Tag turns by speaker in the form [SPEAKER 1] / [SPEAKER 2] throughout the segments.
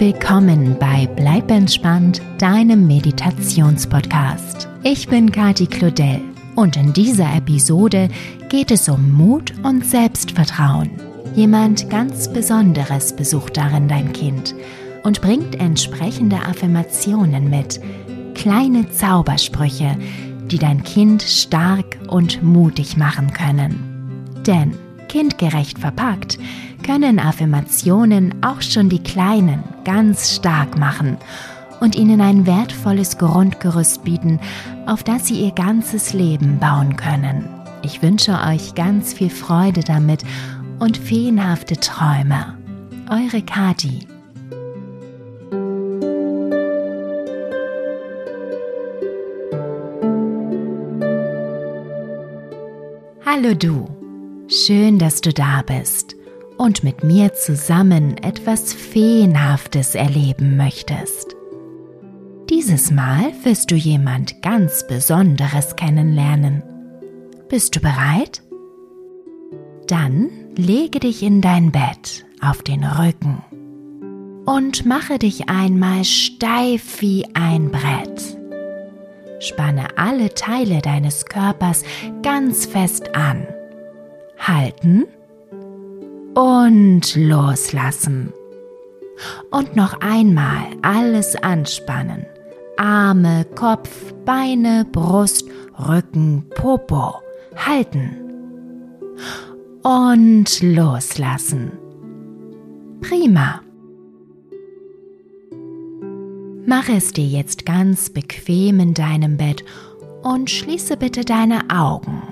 [SPEAKER 1] willkommen bei Bleib entspannt, deinem Meditationspodcast. Ich bin Kati Claudel und in dieser Episode geht es um Mut und Selbstvertrauen. Jemand ganz Besonderes besucht darin dein Kind und bringt entsprechende Affirmationen mit, kleine Zaubersprüche, die dein Kind stark und mutig machen können. Denn kindgerecht verpackt können Affirmationen auch schon die Kleinen ganz stark machen und ihnen ein wertvolles Grundgerüst bieten, auf das sie ihr ganzes Leben bauen können. Ich wünsche euch ganz viel Freude damit und feenhafte Träume. Eure Kati. Hallo du. Schön, dass du da bist und mit mir zusammen etwas Feenhaftes erleben möchtest. Dieses Mal wirst du jemand ganz Besonderes kennenlernen. Bist du bereit? Dann lege dich in dein Bett auf den Rücken und mache dich einmal steif wie ein Brett. Spanne alle Teile deines Körpers ganz fest an. Halten und loslassen. Und noch einmal alles anspannen. Arme, Kopf, Beine, Brust, Rücken, Popo. Halten. Und loslassen. Prima. Mach es dir jetzt ganz bequem in deinem Bett und schließe bitte deine Augen.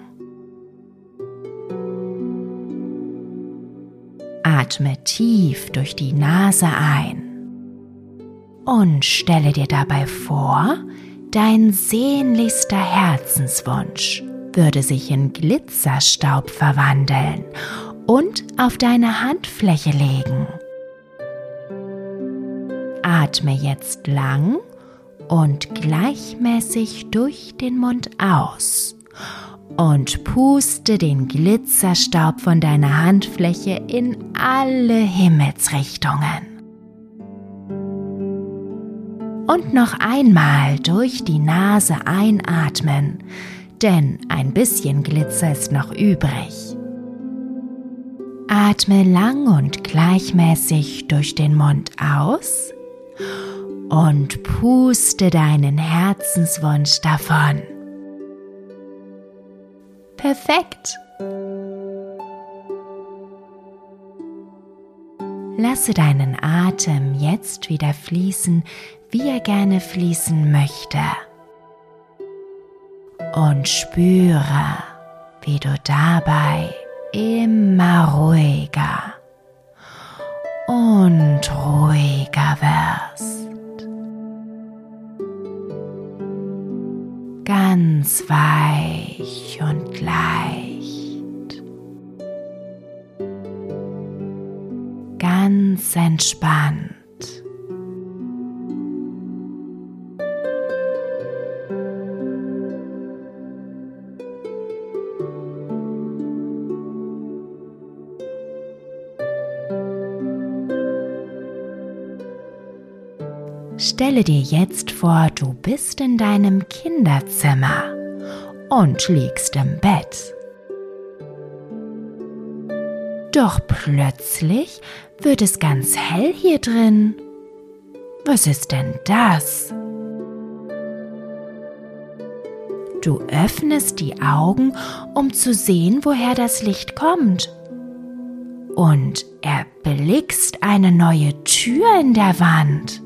[SPEAKER 1] Atme tief durch die Nase ein und stelle dir dabei vor, dein sehnlichster Herzenswunsch würde sich in Glitzerstaub verwandeln und auf deine Handfläche legen. Atme jetzt lang und gleichmäßig durch den Mund aus und puste den Glitzerstaub von deiner Handfläche in alle Himmelsrichtungen. Und noch einmal durch die Nase einatmen, denn ein bisschen Glitzer ist noch übrig. Atme lang und gleichmäßig durch den Mund aus und puste deinen Herzenswunsch davon. Perfekt. Lasse deinen Atem jetzt wieder fließen, wie er gerne fließen möchte. Und spüre, wie du dabei immer ruhiger und ruhiger wirst. Ganz weich und leicht. Ganz entspannt. Stelle dir jetzt vor, du bist in deinem Kinderzimmer und liegst im Bett. Doch plötzlich wird es ganz hell hier drin. Was ist denn das? Du öffnest die Augen, um zu sehen, woher das Licht kommt. Und erblickst eine neue Tür in der Wand.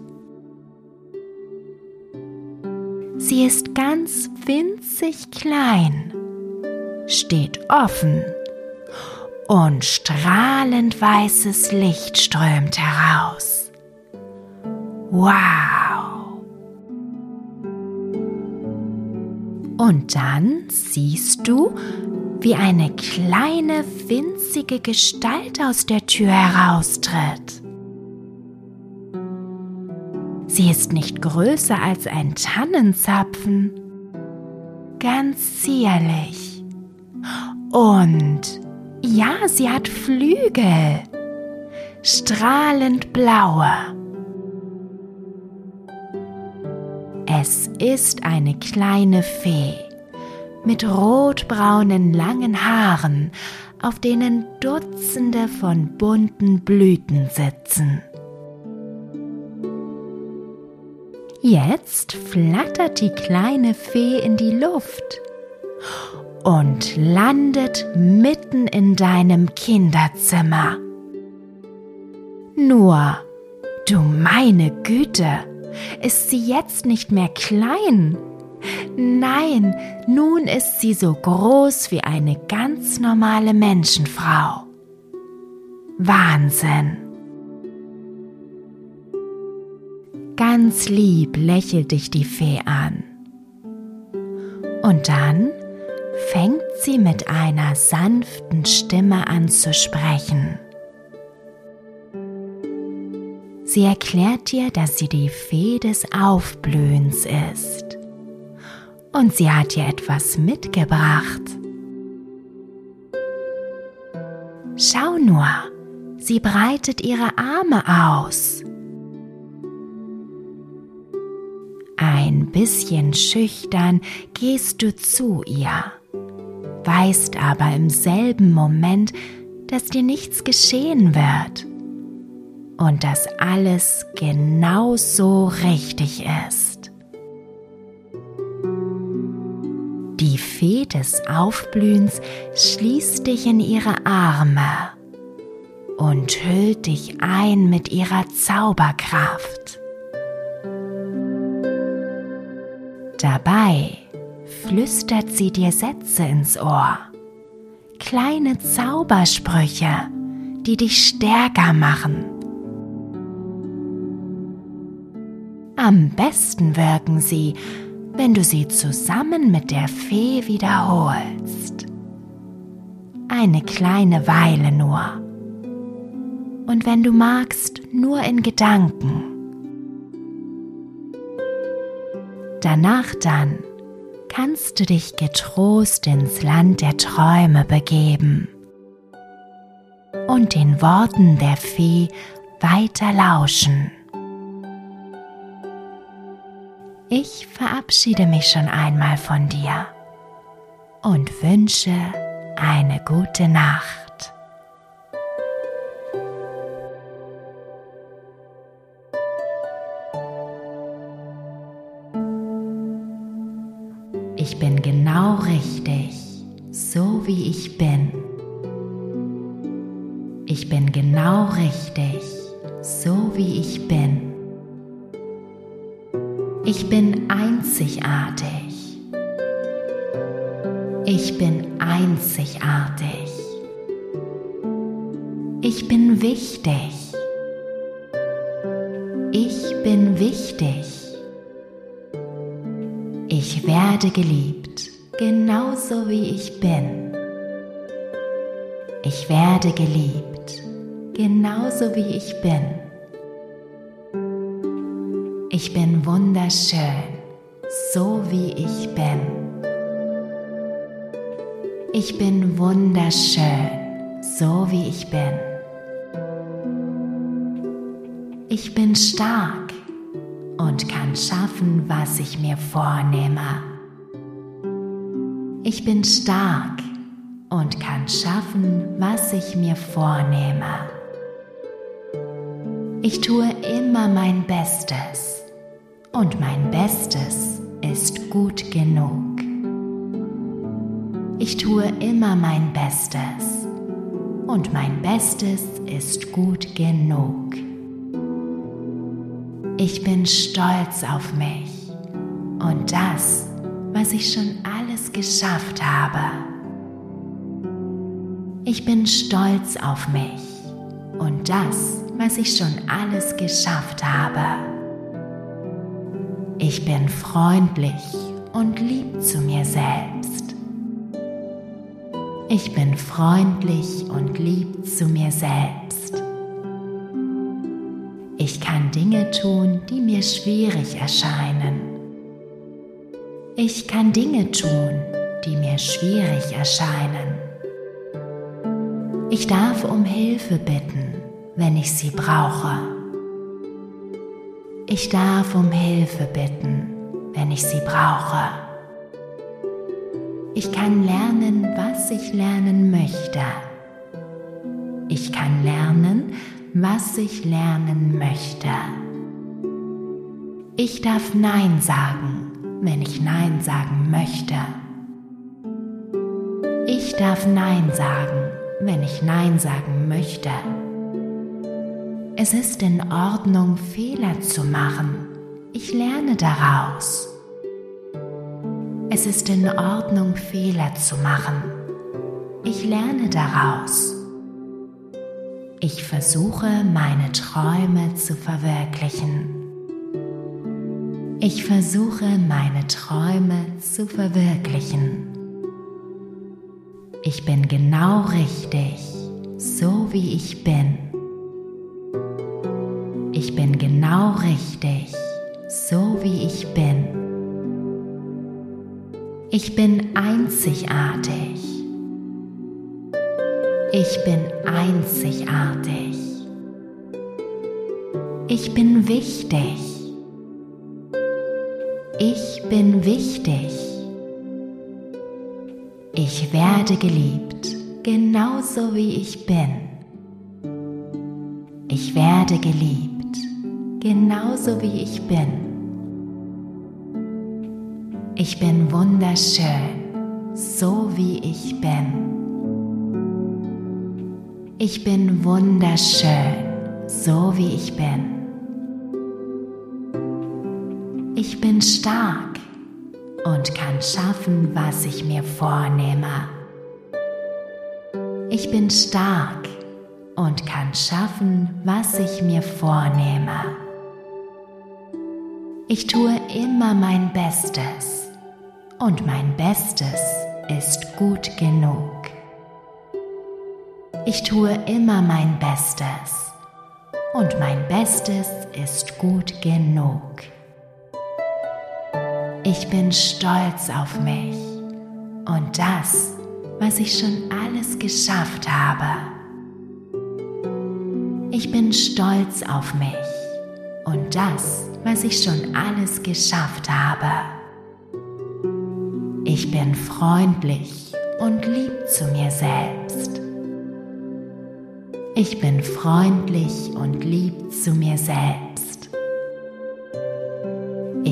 [SPEAKER 1] Sie ist ganz winzig klein, steht offen und strahlend weißes Licht strömt heraus. Wow! Und dann siehst du, wie eine kleine winzige Gestalt aus der Tür heraustritt. Sie ist nicht größer als ein Tannenzapfen, ganz zierlich. Und ja, sie hat Flügel, strahlend blaue. Es ist eine kleine Fee mit rotbraunen langen Haaren, auf denen Dutzende von bunten Blüten sitzen. Jetzt flattert die kleine Fee in die Luft und landet mitten in deinem Kinderzimmer. Nur, du meine Güte, ist sie jetzt nicht mehr klein? Nein, nun ist sie so groß wie eine ganz normale Menschenfrau. Wahnsinn! Ganz lieb lächelt dich die Fee an. Und dann fängt sie mit einer sanften Stimme an zu sprechen. Sie erklärt dir, dass sie die Fee des Aufblühens ist. Und sie hat dir etwas mitgebracht. Schau nur, sie breitet ihre Arme aus. Ein bisschen schüchtern gehst du zu ihr, weißt aber im selben Moment, dass dir nichts geschehen wird und dass alles genau so richtig ist. Die Fee des Aufblühens schließt dich in ihre Arme und hüllt dich ein mit ihrer Zauberkraft. Dabei flüstert sie dir Sätze ins Ohr, kleine Zaubersprüche, die dich stärker machen. Am besten wirken sie, wenn du sie zusammen mit der Fee wiederholst. Eine kleine Weile nur. Und wenn du magst, nur in Gedanken. Danach dann kannst du dich getrost ins Land der Träume begeben und den Worten der Fee weiter lauschen. Ich verabschiede mich schon einmal von dir und wünsche eine gute Nacht. Genau richtig, so wie ich bin. Ich bin genau richtig, so wie ich bin. Ich bin einzigartig. Ich bin einzigartig. Ich bin wichtig. Ich bin wichtig. Ich werde geliebt, genauso wie ich bin. Ich werde geliebt, genauso wie ich bin. Ich bin wunderschön, so wie ich bin. Ich bin wunderschön, so wie ich bin. Ich bin stark und kann schaffen, was ich mir vornehme. Ich bin stark und kann schaffen, was ich mir vornehme. Ich tue immer mein Bestes und mein Bestes ist gut genug. Ich tue immer mein Bestes und mein Bestes ist gut genug. Ich bin stolz auf mich und das, was ich schon alles geschafft habe. Ich bin stolz auf mich und das, was ich schon alles geschafft habe. Ich bin freundlich und lieb zu mir selbst. Ich bin freundlich und lieb zu mir selbst. Ich kann Dinge tun, die mir schwierig erscheinen. Ich kann Dinge tun, die mir schwierig erscheinen. Ich darf um Hilfe bitten, wenn ich sie brauche. Ich darf um Hilfe bitten, wenn ich sie brauche. Ich kann lernen, was ich lernen möchte. Ich kann lernen, was ich lernen möchte. Ich darf Nein sagen, wenn ich Nein sagen möchte. Ich darf Nein sagen, wenn ich Nein sagen möchte. Es ist in Ordnung, Fehler zu machen. Ich lerne daraus. Es ist in Ordnung, Fehler zu machen. Ich lerne daraus. Ich versuche, meine Träume zu verwirklichen. Ich versuche, meine Träume zu verwirklichen. Ich bin genau richtig, so wie ich bin. Ich bin genau richtig, so wie ich bin. Ich bin einzigartig. Ich bin einzigartig. Ich bin wichtig. Ich bin wichtig. Ich werde geliebt, genauso wie ich bin. Ich werde geliebt, genauso wie ich bin. Ich bin wunderschön, so wie ich bin. Ich bin wunderschön, so wie ich bin. Ich bin stark und kann schaffen, was ich mir vornehme. Ich bin stark und kann schaffen, was ich mir vornehme. Ich tue immer mein Bestes und mein Bestes ist gut genug. Ich tue immer mein Bestes und mein Bestes ist gut genug. Ich bin stolz auf mich und das, was ich schon alles geschafft habe. Ich bin stolz auf mich und das, was ich schon alles geschafft habe. Ich bin freundlich und lieb zu mir selbst. Ich bin freundlich und lieb zu mir selbst.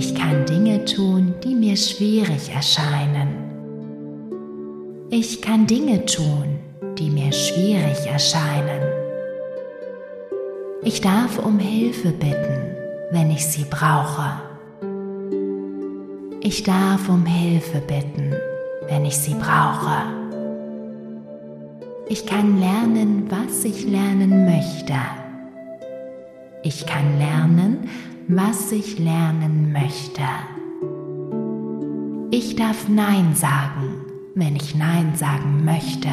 [SPEAKER 1] Ich kann Dinge tun, die mir schwierig erscheinen. Ich kann Dinge tun, die mir schwierig erscheinen. Ich darf um Hilfe bitten, wenn ich sie brauche. Ich darf um Hilfe bitten, wenn ich sie brauche. Ich kann lernen, was ich lernen möchte. Ich kann lernen, was ich lernen möchte. Ich darf Nein sagen, wenn ich Nein sagen möchte.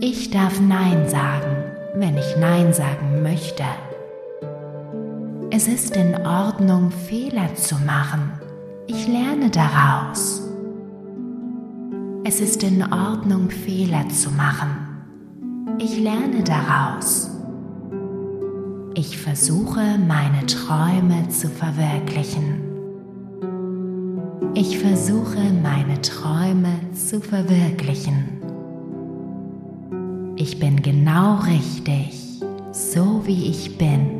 [SPEAKER 1] Ich darf Nein sagen, wenn ich Nein sagen möchte. Es ist in Ordnung, Fehler zu machen. Ich lerne daraus. Es ist in Ordnung, Fehler zu machen. Ich lerne daraus. Ich versuche, meine Träume zu verwirklichen. Ich versuche, meine Träume zu verwirklichen. Ich bin genau richtig, so wie ich bin.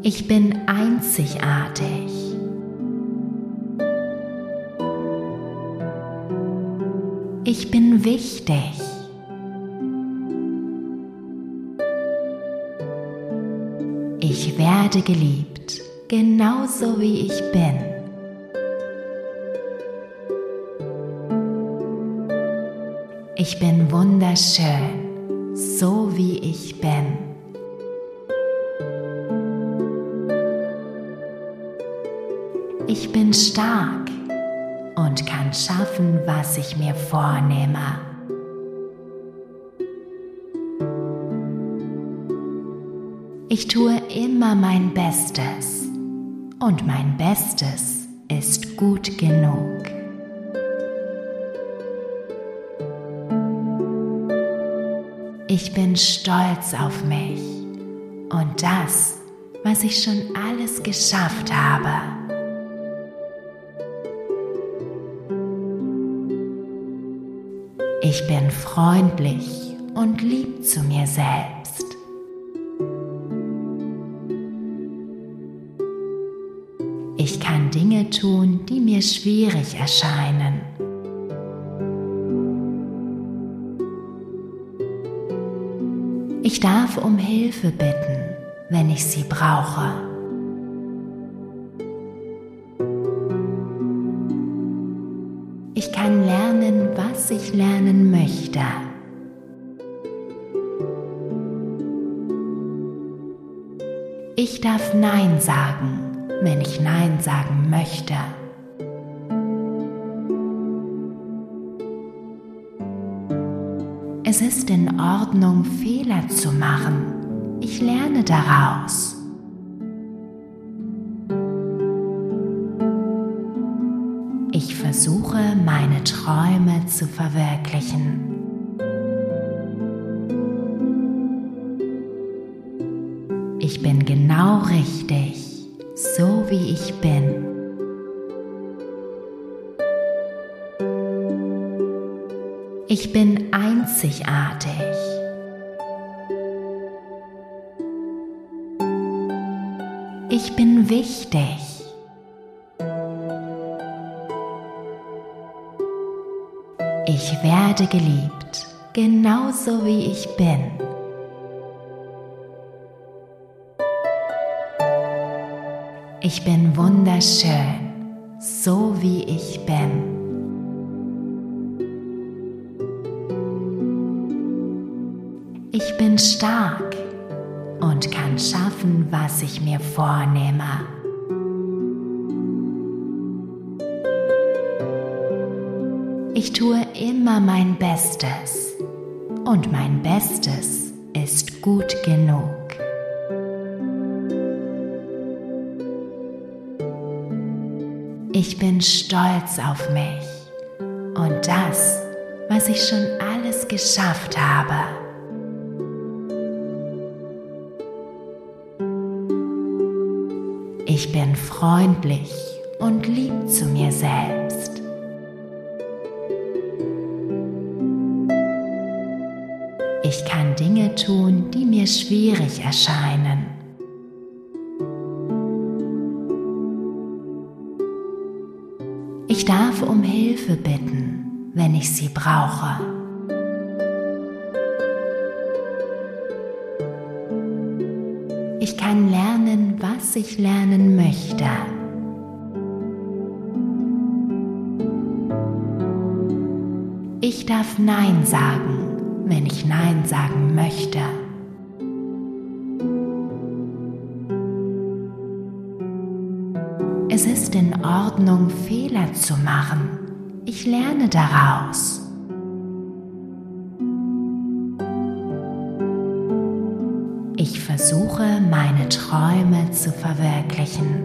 [SPEAKER 1] Ich bin einzigartig. Ich bin wichtig. Ich werde geliebt, genauso wie ich bin. Ich bin wunderschön, so wie ich bin. Ich bin stark und kann schaffen, was ich mir vornehme. Ich tue immer mein Bestes und mein Bestes ist gut genug. Ich bin stolz auf mich und das, was ich schon alles geschafft habe. Ich bin freundlich und lieb zu mir selbst. Mir schwierig erscheinen. Ich darf um Hilfe bitten, wenn ich sie brauche. Ich kann lernen, was ich lernen möchte. Ich darf Nein sagen, wenn ich Nein sagen möchte. Es ist in Ordnung, Fehler zu machen. Ich lerne daraus. Ich versuche, meine Träume zu verwirklichen. Ich bin genau richtig, so wie ich bin. Ich bin Ich bin wichtig. Ich werde geliebt, genauso wie ich bin. Ich bin wunderschön, so wie ich bin. Ich bin stark und kann schaffen, was ich mir vornehme. Ich tue immer mein Bestes und mein Bestes ist gut genug. Ich bin stolz auf mich und das, was ich schon alles geschafft habe. Ich bin freundlich und lieb zu mir selbst. Ich kann Dinge tun, die mir schwierig erscheinen. Ich darf um Hilfe bitten, wenn ich sie brauche. Ich lernen möchte. Ich darf Nein sagen, wenn ich Nein sagen möchte. Es ist in Ordnung, Fehler zu machen. Ich lerne daraus. Versuche meine Träume zu verwirklichen.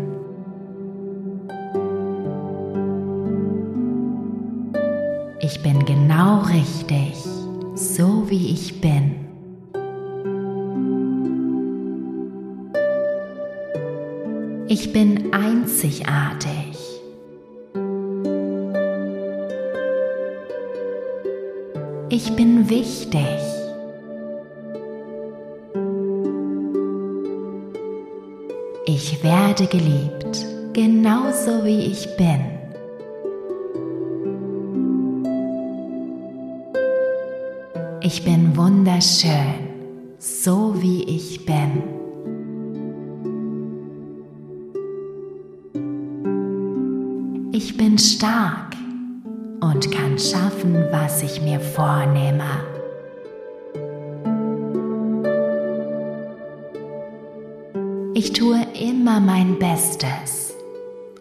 [SPEAKER 1] Ich bin genau richtig, so wie ich bin. Ich bin einzigartig. Ich bin wichtig. Werde geliebt, genauso wie ich bin. Ich bin wunderschön, so wie ich bin. Ich bin stark und kann schaffen, was ich mir vornehme. Ich tue immer mein Bestes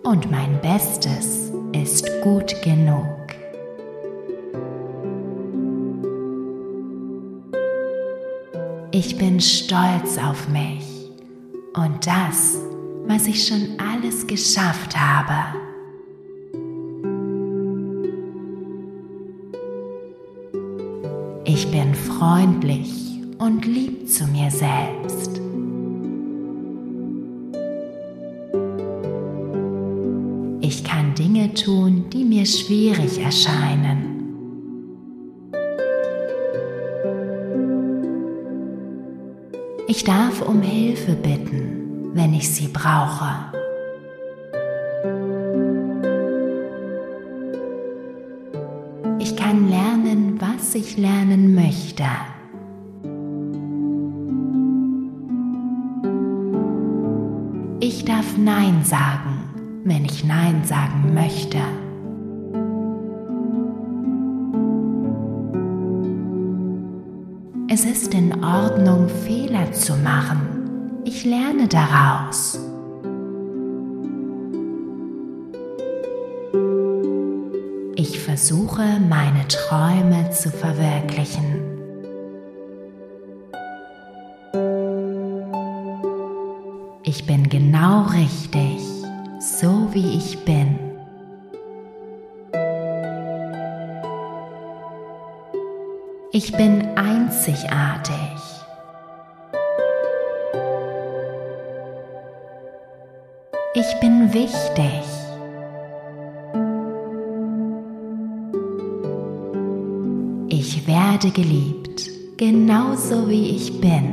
[SPEAKER 1] und mein Bestes ist gut genug. Ich bin stolz auf mich und das, was ich schon alles geschafft habe. Ich bin freundlich und lieb zu mir selbst. Mir schwierig erscheinen. Ich darf um Hilfe bitten, wenn ich sie brauche. Ich kann lernen, was ich lernen möchte. Ich darf Nein sagen, wenn ich Nein sagen möchte. Fehler zu machen. Ich lerne daraus. Ich versuche, meine Träume zu verwirklichen. Ich bin genau richtig, so wie ich bin. Ich bin einzigartig. Ich bin wichtig. Ich werde geliebt, genauso wie ich bin.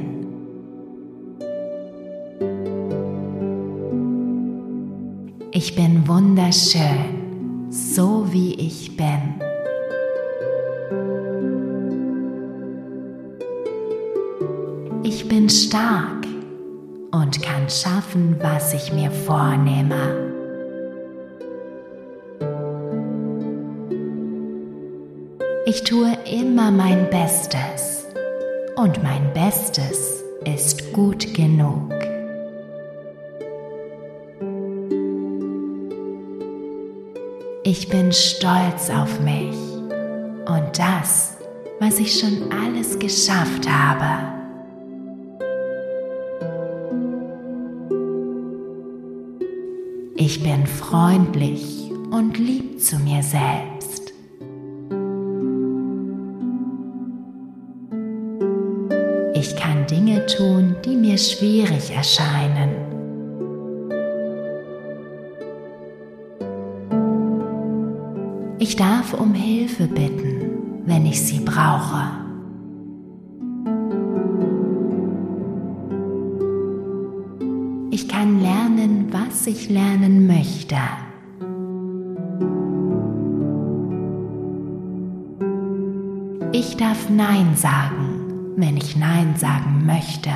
[SPEAKER 1] Ich bin wunderschön, so wie ich bin. Ich bin stark und kann schaffen, was ich mir vornehme. Ich tue immer mein Bestes und mein Bestes ist gut genug. Ich bin stolz auf mich und das, was ich schon alles geschafft habe. Ich bin freundlich und lieb zu mir selbst. Ich kann Dinge tun, die mir schwierig erscheinen. Ich darf um Hilfe bitten, wenn ich sie brauche. Ich kann lernen, was ich lernen möchte. Ich darf Nein sagen, wenn ich Nein sagen möchte.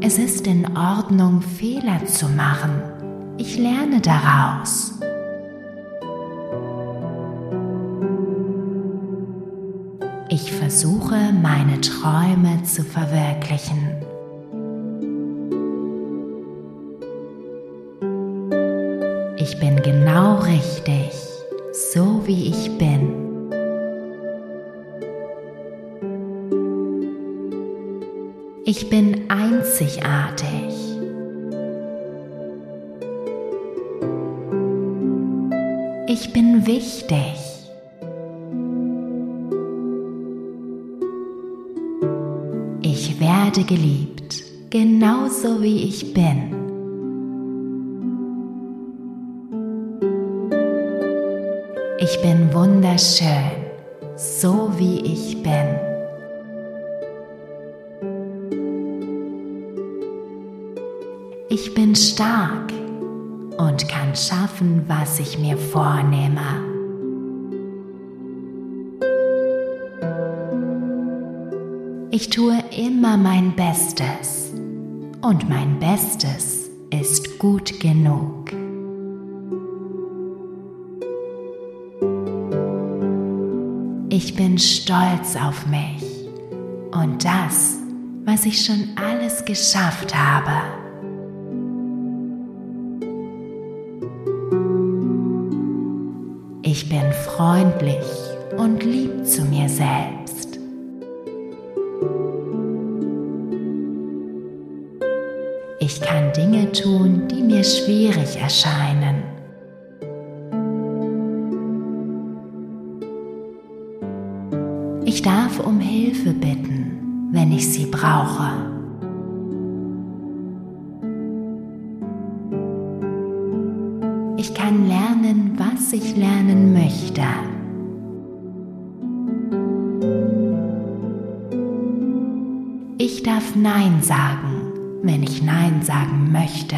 [SPEAKER 1] Es ist in Ordnung, Fehler zu machen. Ich lerne daraus. Versuche, meine Träume zu verwirklichen. Geliebt, genauso wie ich bin. Ich bin wunderschön, so wie ich bin. Ich bin stark und kann schaffen, was ich mir vornehme. Ich tue immer mein Bestes und mein Bestes ist gut genug. Ich bin stolz auf mich und das, was ich schon alles geschafft habe. Ich bin freundlich und lieb Dinge schwierig erscheinen. Ich darf um Hilfe bitten, wenn ich sie brauche. Ich kann lernen, was ich lernen möchte. Ich darf Nein sagen, wenn ich Nein sagen möchte.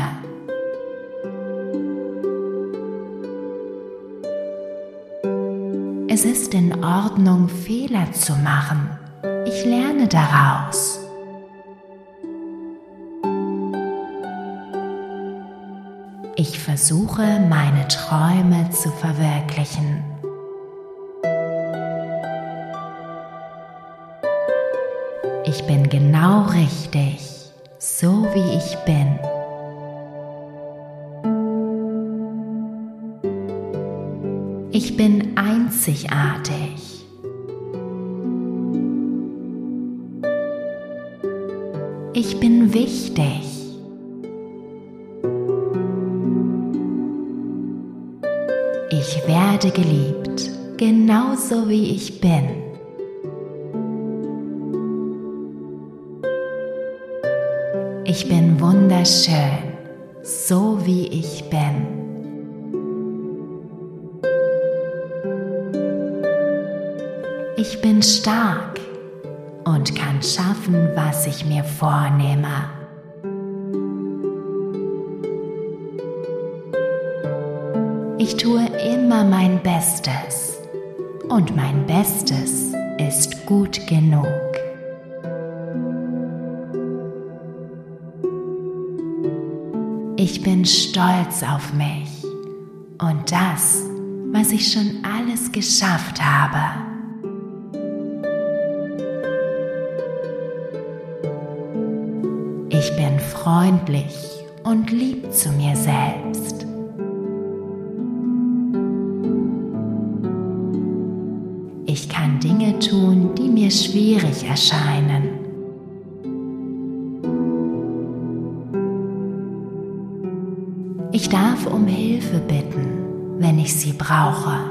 [SPEAKER 1] Es ist in Ordnung, Fehler zu machen. Ich lerne daraus. Ich versuche meine Träume zu verwirklichen. Ich bin genau richtig, so wie ich bin. Ich bin einzigartig. Ich bin wichtig. Ich werde geliebt, genauso wie ich bin. Ich bin wunderschön, so wie ich bin. Ich bin stark und kann schaffen, was ich mir vornehme. Ich tue immer mein Bestes und mein Bestes ist gut genug. Ich bin stolz auf mich und das, was ich schon alles geschafft habe. Ich bin freundlich und lieb zu mir selbst. Ich kann Dinge tun, die mir schwierig erscheinen. Ich darf um Hilfe bitten, wenn ich sie brauche.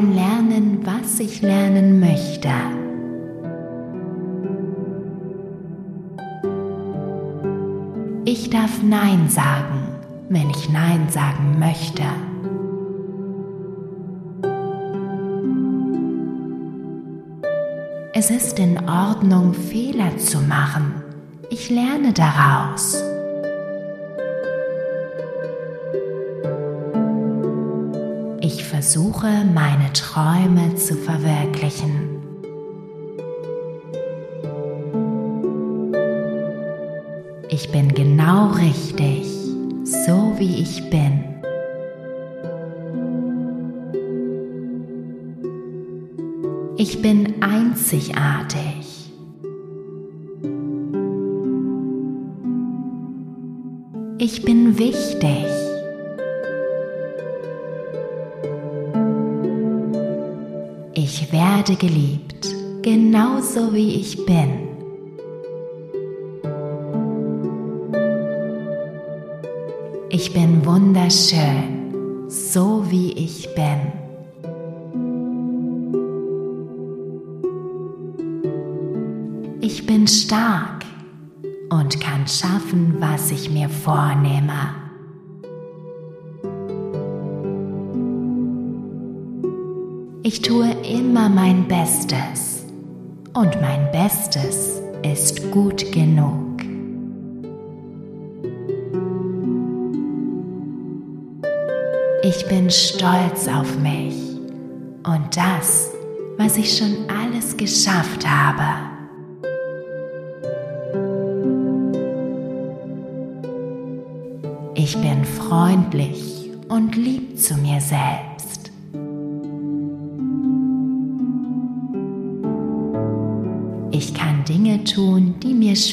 [SPEAKER 1] Kann lernen, was ich lernen möchte. Ich darf Nein sagen wenn ich Nein sagen möchte. Es ist in Ordnung, Fehler zu machen. Ich lerne daraus. Versuche, meine Träume zu verwirklichen. Ich bin genau richtig so wie ich bin. Ich bin einzigartig. Ich bin wichtig. Ich werde geliebt, genauso wie ich bin. Ich bin wunderschön, so wie ich bin. Ich bin stark und kann schaffen, was ich mir vornehme. Ich tue immer mein Bestes und mein Bestes ist gut genug. Ich bin stolz auf mich und das, was ich schon alles geschafft habe. Ich bin freundlich und lieb zu mir selbst.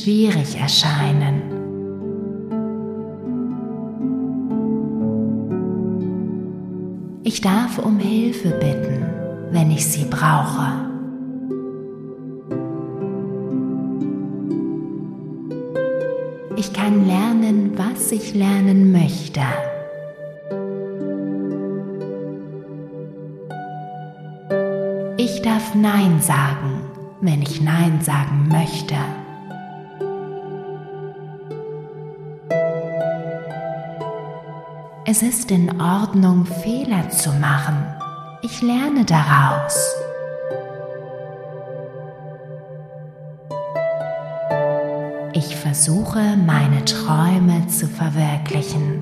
[SPEAKER 1] Schwierig erscheinen. Ich darf um Hilfe bitten, wenn ich sie brauche. Ich kann lernen, was ich lernen möchte. Ich darf Nein sagen, wenn ich Nein sagen möchte. Es ist in Ordnung, Fehler zu machen. Ich lerne daraus. Ich versuche, meine Träume zu verwirklichen.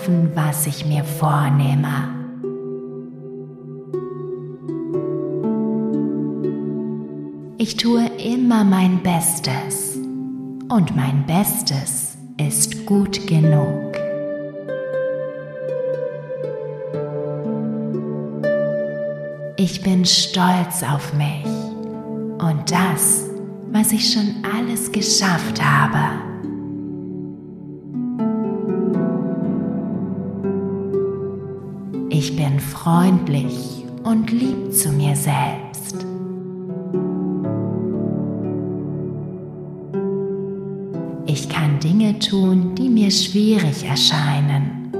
[SPEAKER 1] Schaffen, was ich mir vornehme. Ich tue immer mein Bestes und mein Bestes ist gut genug. Ich bin stolz auf mich und das, was ich schon alles geschafft habe. Freundlich und lieb zu mir selbst. Ich kann Dinge tun, die mir schwierig erscheinen.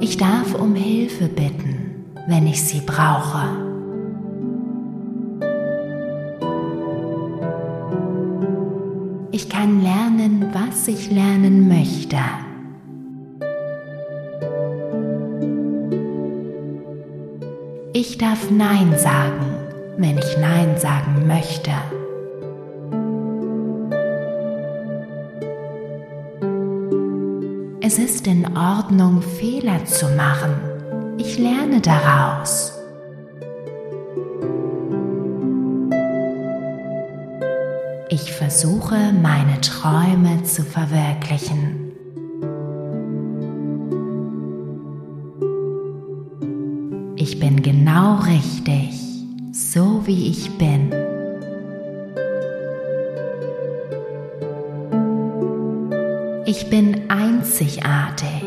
[SPEAKER 1] Ich darf um Hilfe bitten, wenn ich sie brauche. Ich kann lernen, was ich lernen möchte. Ich darf Nein sagen, wenn ich Nein sagen möchte. Es ist in Ordnung, Fehler zu machen. Ich lerne daraus. Ich versuche, meine Träume zu verwirklichen. Ich bin genau richtig, so wie ich bin. Ich bin einzigartig.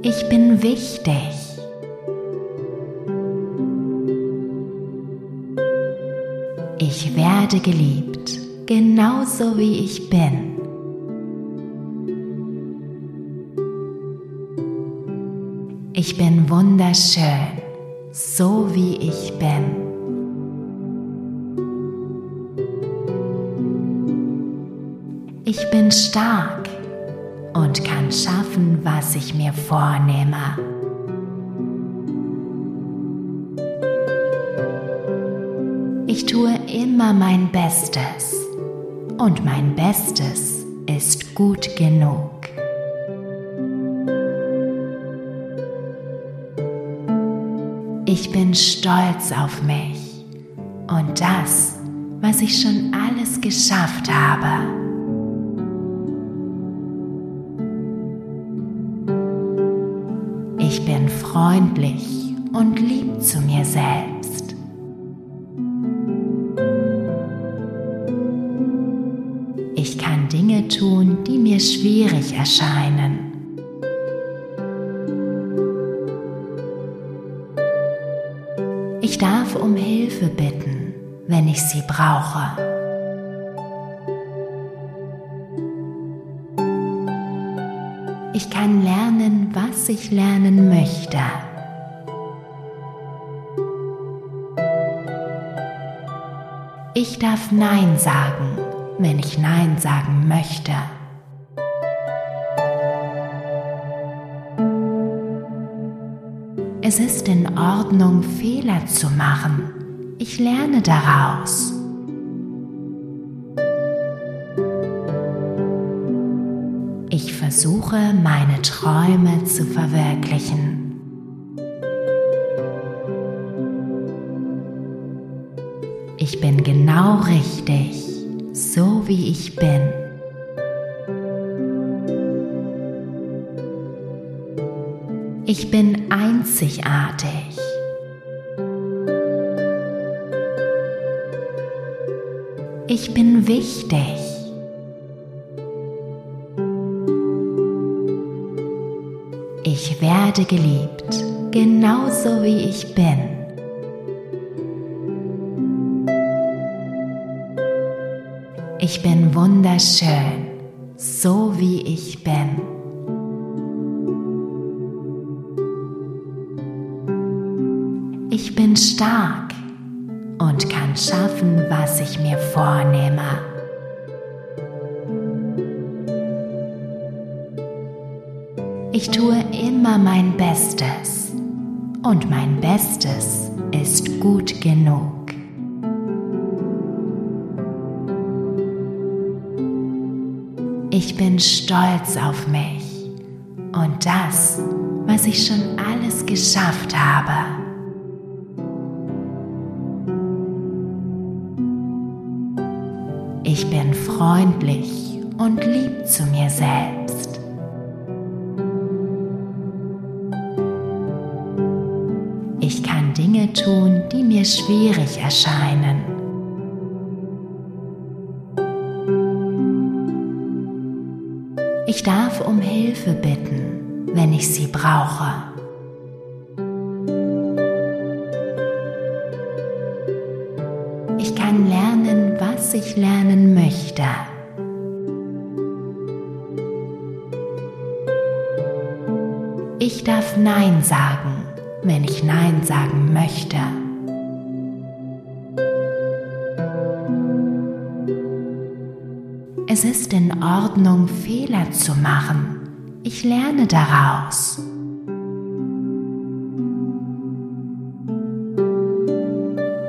[SPEAKER 1] Ich bin wichtig. Werde geliebt, genauso wie ich bin. Ich bin wunderschön, so wie ich bin. Ich bin stark und kann schaffen, was ich mir vornehme. Immer mein Bestes und mein Bestes ist gut genug. Ich bin stolz auf mich und das, was ich schon alles geschafft habe. Ich bin freundlich und lieb zu mir selbst. Tun, die mir schwierig erscheinen. Ich darf um Hilfe bitten, wenn ich sie brauche. Ich kann lernen, was ich lernen möchte. Ich darf Nein sagen, wenn ich Nein sagen möchte. Es ist in Ordnung, Fehler zu machen. Ich lerne daraus. Ich versuche, meine Träume zu verwirklichen. Ich bin genau richtig. Ich bin einzigartig. Ich bin wichtig. Ich werde geliebt, genauso wie ich bin. Ich bin wunderschön, so wie ich bin. Stark und kann schaffen, was ich mir vornehme. Ich tue immer mein Bestes und mein Bestes ist gut genug. Ich bin stolz auf mich und das, was ich schon alles geschafft habe. Freundlich und lieb zu mir selbst. Ich kann Dinge tun, die mir schwierig erscheinen. Ich darf um Hilfe bitten, wenn ich sie brauche. Ich kann lernen, was ich lernen möchte. Ich darf Nein sagen, wenn ich Nein sagen möchte. Es ist in Ordnung, Fehler zu machen. Ich lerne daraus.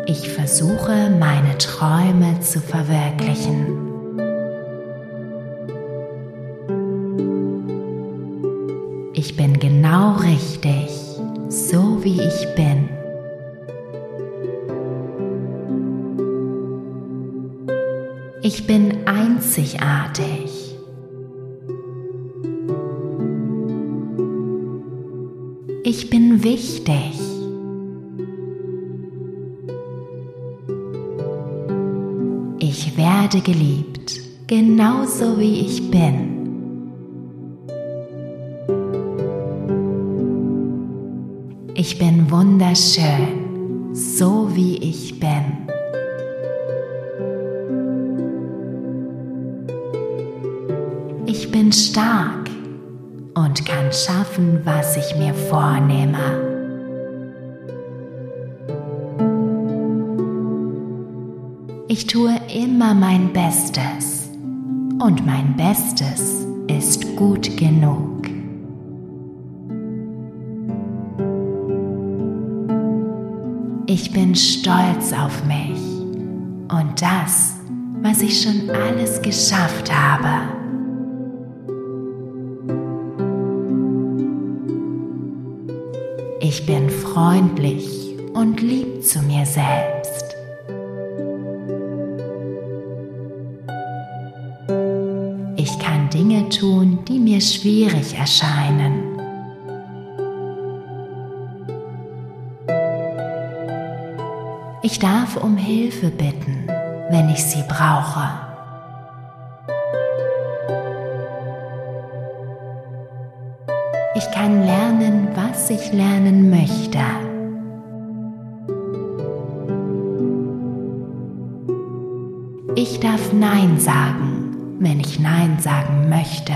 [SPEAKER 1] Ich versuche, meine Träume zu verwirklichen. Einzigartig. Ich bin wichtig. Ich werde geliebt, genauso wie ich bin. Ich bin wunderschön, so wie ich bin. Stark und kann schaffen, was ich mir vornehme. Ich tue immer mein Bestes und mein Bestes ist gut genug. Ich bin stolz auf mich und das, was ich schon alles geschafft habe. Ich bin freundlich und lieb zu mir selbst. Ich kann Dinge tun, die mir schwierig erscheinen. Ich darf um Hilfe bitten, wenn ich sie brauche. Lernen möchte. Ich darf Nein sagen, wenn ich Nein sagen möchte.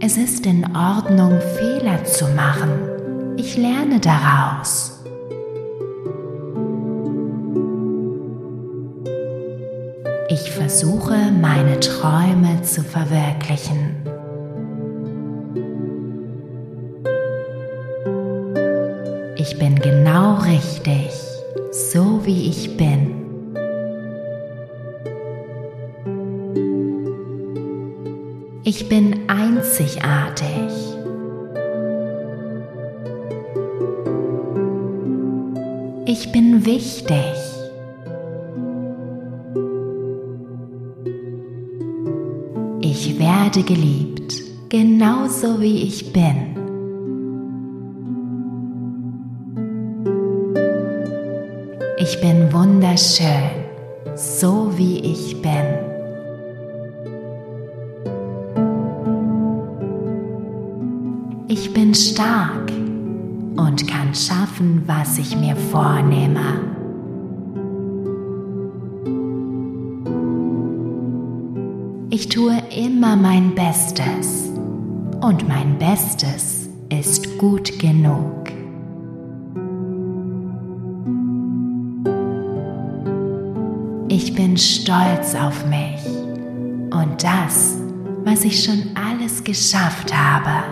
[SPEAKER 1] Es ist in Ordnung, Fehler zu machen. Ich lerne daraus. Ich versuche, meine Träume zu verwirklichen. Ich bin genau richtig, so wie ich bin. Ich bin einzigartig. Ich bin wichtig. Werde geliebt, genauso wie ich bin. Ich bin wunderschön, so wie ich bin. Ich bin stark und kann schaffen, was ich mir vornehme. Ich tue immer mein Bestes und mein Bestes ist gut genug. Ich bin stolz auf mich und das, was ich schon alles geschafft habe.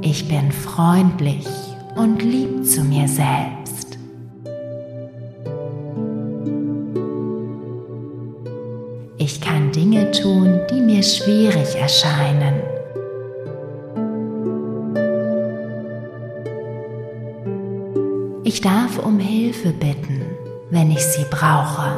[SPEAKER 1] Ich bin freundlich und lieb zu mir selbst. Tun, die mir schwierig erscheinen. Ich darf um Hilfe bitten, wenn ich sie brauche.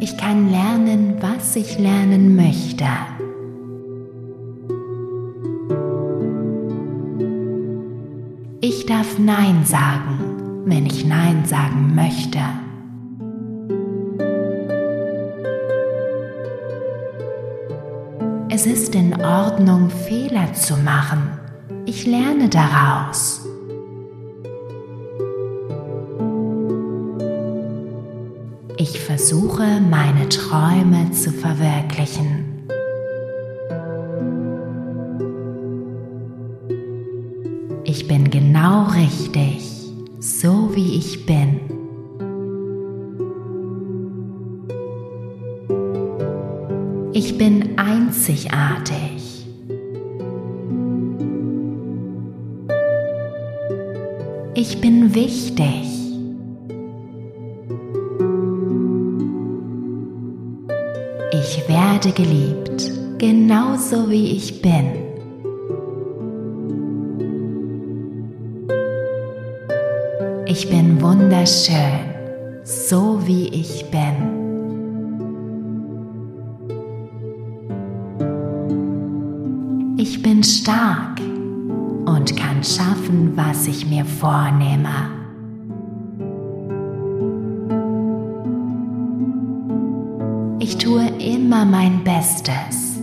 [SPEAKER 1] Ich kann lernen, was ich lernen möchte. Ich darf Nein sagen, wenn ich Nein sagen möchte. Es ist in Ordnung, Fehler zu machen. Ich lerne daraus. Ich versuche, meine Träume zu verwirklichen. Bin. Ich bin einzigartig. Ich bin wichtig. Ich werde geliebt, genauso wie ich bin. Ich bin wunderschön, so wie ich bin. Ich bin stark und kann schaffen, was ich mir vornehme. Ich tue immer mein Bestes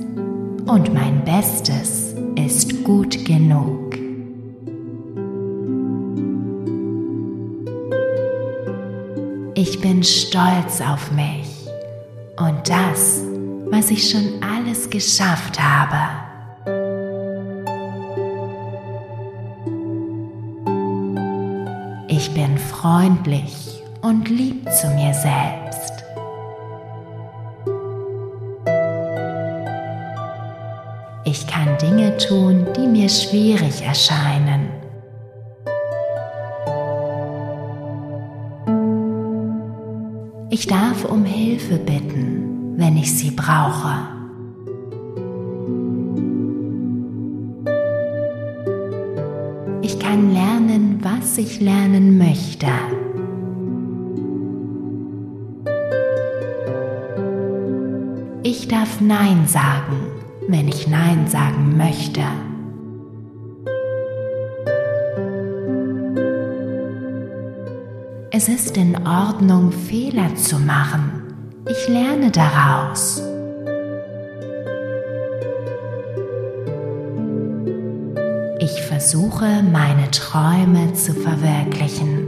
[SPEAKER 1] und mein Bestes ist gut genug. Ich bin stolz auf mich und das, was ich schon alles geschafft habe. Ich bin freundlich und lieb zu mir selbst. Ich kann Dinge tun, die mir schwierig erscheinen. Ich darf um Hilfe bitten, wenn ich sie brauche. Ich kann lernen, was ich lernen möchte. Ich darf Nein sagen, wenn ich Nein sagen möchte. Es ist in Ordnung, Fehler zu machen. Ich lerne daraus. Ich versuche, meine Träume zu verwirklichen.